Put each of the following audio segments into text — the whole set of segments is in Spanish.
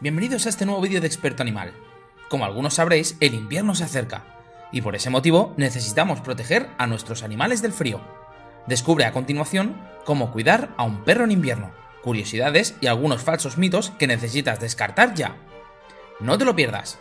Bienvenidos a este nuevo vídeo de Experto Animal. Como algunos sabréis, el invierno se acerca, y por ese motivo necesitamos proteger a nuestros animales del frío. Descubre a continuación cómo cuidar a un perro en invierno, curiosidades y algunos falsos mitos que necesitas descartar ya. No te lo pierdas.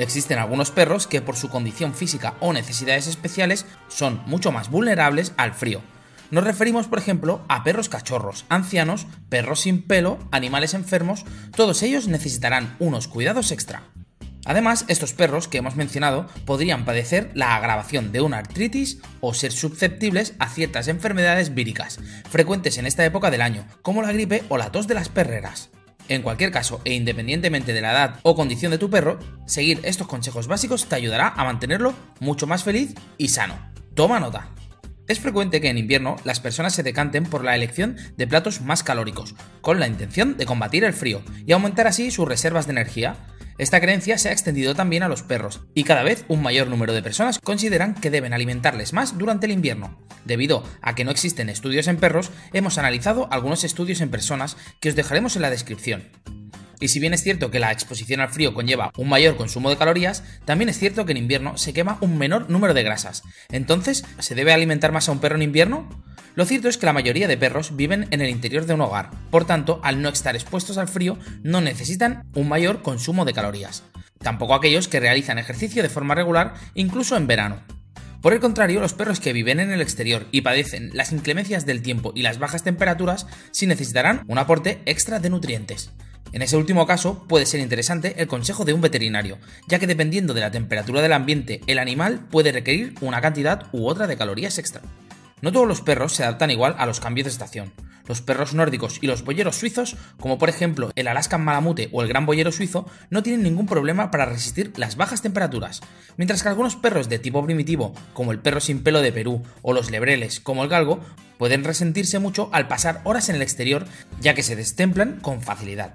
Existen algunos perros que por su condición física o necesidades especiales son mucho más vulnerables al frío. Nos referimos, por ejemplo, a perros cachorros, ancianos, perros sin pelo, animales enfermos, todos ellos necesitarán unos cuidados extra. Además, estos perros que hemos mencionado podrían padecer la agravación de una artritis o ser susceptibles a ciertas enfermedades víricas, frecuentes en esta época del año, como la gripe o la tos de las perreras. En cualquier caso, e independientemente de la edad o condición de tu perro, seguir estos consejos básicos te ayudará a mantenerlo mucho más feliz y sano. Toma nota. Es frecuente que en invierno las personas se decanten por la elección de platos más calóricos, con la intención de combatir el frío y aumentar así sus reservas de energía, esta creencia se ha extendido también a los perros, y cada vez un mayor número de personas consideran que deben alimentarles más durante el invierno. Debido a que no existen estudios en perros, hemos analizado algunos estudios en personas que os dejaremos en la descripción. Y si bien es cierto que la exposición al frío conlleva un mayor consumo de calorías, también es cierto que en invierno se quema un menor número de grasas. Entonces, ¿se debe alimentar más a un perro en invierno? Lo cierto es que la mayoría de perros viven en el interior de un hogar, por tanto, al no estar expuestos al frío, no necesitan un mayor consumo de calorías. Tampoco aquellos que realizan ejercicio de forma regular, incluso en verano. Por el contrario, los perros que viven en el exterior y padecen las inclemencias del tiempo y las bajas temperaturas sí necesitarán un aporte extra de nutrientes. En ese último caso, puede ser interesante el consejo de un veterinario, ya que dependiendo de la temperatura del ambiente, el animal puede requerir una cantidad u otra de calorías extra. No todos los perros se adaptan igual a los cambios de estación. Los perros nórdicos y los boyeros suizos, como por ejemplo el Alaskan Malamute o el Gran Boyero suizo, no tienen ningún problema para resistir las bajas temperaturas, mientras que algunos perros de tipo primitivo, como el perro sin pelo de Perú o los lebreles, como el galgo, pueden resentirse mucho al pasar horas en el exterior, ya que se destemplan con facilidad.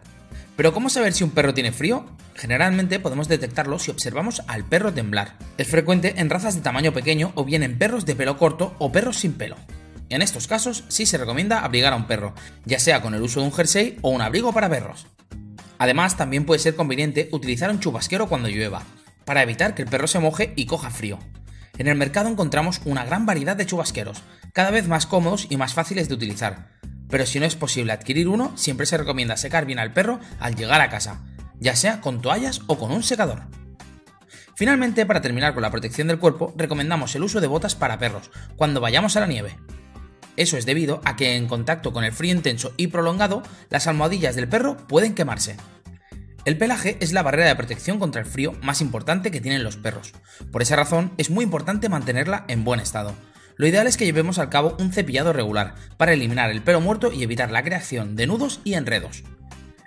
Pero ¿cómo saber si un perro tiene frío? Generalmente podemos detectarlo si observamos al perro temblar. Es frecuente en razas de tamaño pequeño o bien en perros de pelo corto o perros sin pelo. En estos casos sí se recomienda abrigar a un perro, ya sea con el uso de un jersey o un abrigo para perros. Además, también puede ser conveniente utilizar un chubasquero cuando llueva, para evitar que el perro se moje y coja frío. En el mercado encontramos una gran variedad de chubasqueros, cada vez más cómodos y más fáciles de utilizar, pero si no es posible adquirir uno, siempre se recomienda secar bien al perro al llegar a casa, ya sea con toallas o con un secador. Finalmente, para terminar con la protección del cuerpo, recomendamos el uso de botas para perros cuando vayamos a la nieve. Eso es debido a que en contacto con el frío intenso y prolongado, las almohadillas del perro pueden quemarse. El pelaje es la barrera de protección contra el frío más importante que tienen los perros. Por esa razón, es muy importante mantenerla en buen estado, lo ideal es que llevemos al cabo un cepillado regular para eliminar el pelo muerto y evitar la creación de nudos y enredos.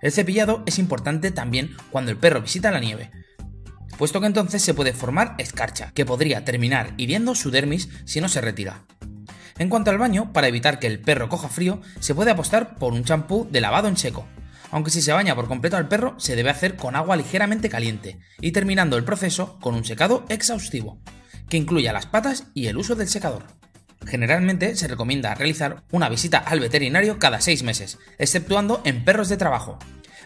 El cepillado es importante también cuando el perro visita la nieve, puesto que entonces se puede formar escarcha, que podría terminar hiriendo su dermis si no se retira. En cuanto al baño, para evitar que el perro coja frío, se puede apostar por un champú de lavado en seco, aunque si se baña por completo al perro, se debe hacer con agua ligeramente caliente, y terminando el proceso con un secado exhaustivo, que incluya las patas y el uso del secador. Generalmente se recomienda realizar una visita al veterinario cada 6 meses, exceptuando en perros de trabajo,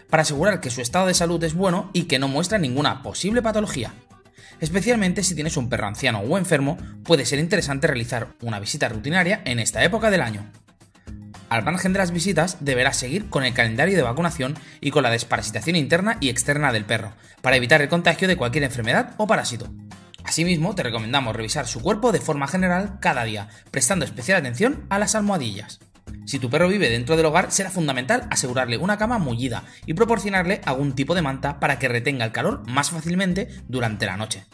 para asegurar que su estado de salud es bueno y que no muestra ninguna posible patología. Especialmente si tienes un perro anciano o enfermo, puede ser interesante realizar una visita rutinaria en esta época del año. Al margen de las visitas, deberás seguir con el calendario de vacunación y con la desparasitación interna y externa del perro, para evitar el contagio de cualquier enfermedad o parásito. Asimismo, te recomendamos revisar su cuerpo de forma general cada día, prestando especial atención a las almohadillas. Si tu perro vive dentro del hogar, será fundamental asegurarle una cama mullida y proporcionarle algún tipo de manta para que retenga el calor más fácilmente durante la noche.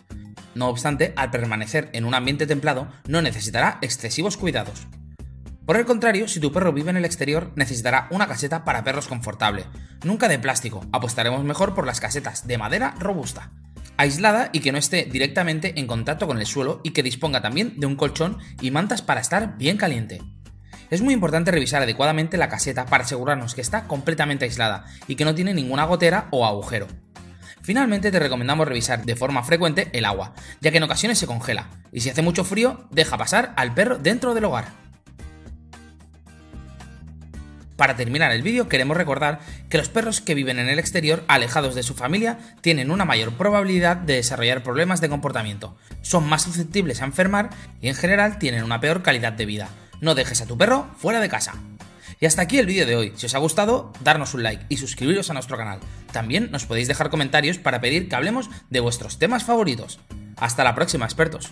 No obstante, al permanecer en un ambiente templado, no necesitará excesivos cuidados. Por el contrario, si tu perro vive en el exterior, necesitará una caseta para perros confortable, nunca de plástico, apostaremos mejor por las casetas de madera robusta aislada y que no esté directamente en contacto con el suelo y que disponga también de un colchón y mantas para estar bien caliente. Es muy importante revisar adecuadamente la caseta para asegurarnos que está completamente aislada y que no tiene ninguna gotera o agujero. Finalmente te recomendamos revisar de forma frecuente el agua, ya que en ocasiones se congela, y si hace mucho frío, deja pasar al perro dentro del hogar. Para terminar el vídeo queremos recordar que los perros que viven en el exterior alejados de su familia tienen una mayor probabilidad de desarrollar problemas de comportamiento, son más susceptibles a enfermar y en general tienen una peor calidad de vida. No dejes a tu perro fuera de casa. Y hasta aquí el vídeo de hoy. Si os ha gustado, darnos un like y suscribiros a nuestro canal. También nos podéis dejar comentarios para pedir que hablemos de vuestros temas favoritos. Hasta la próxima, expertos.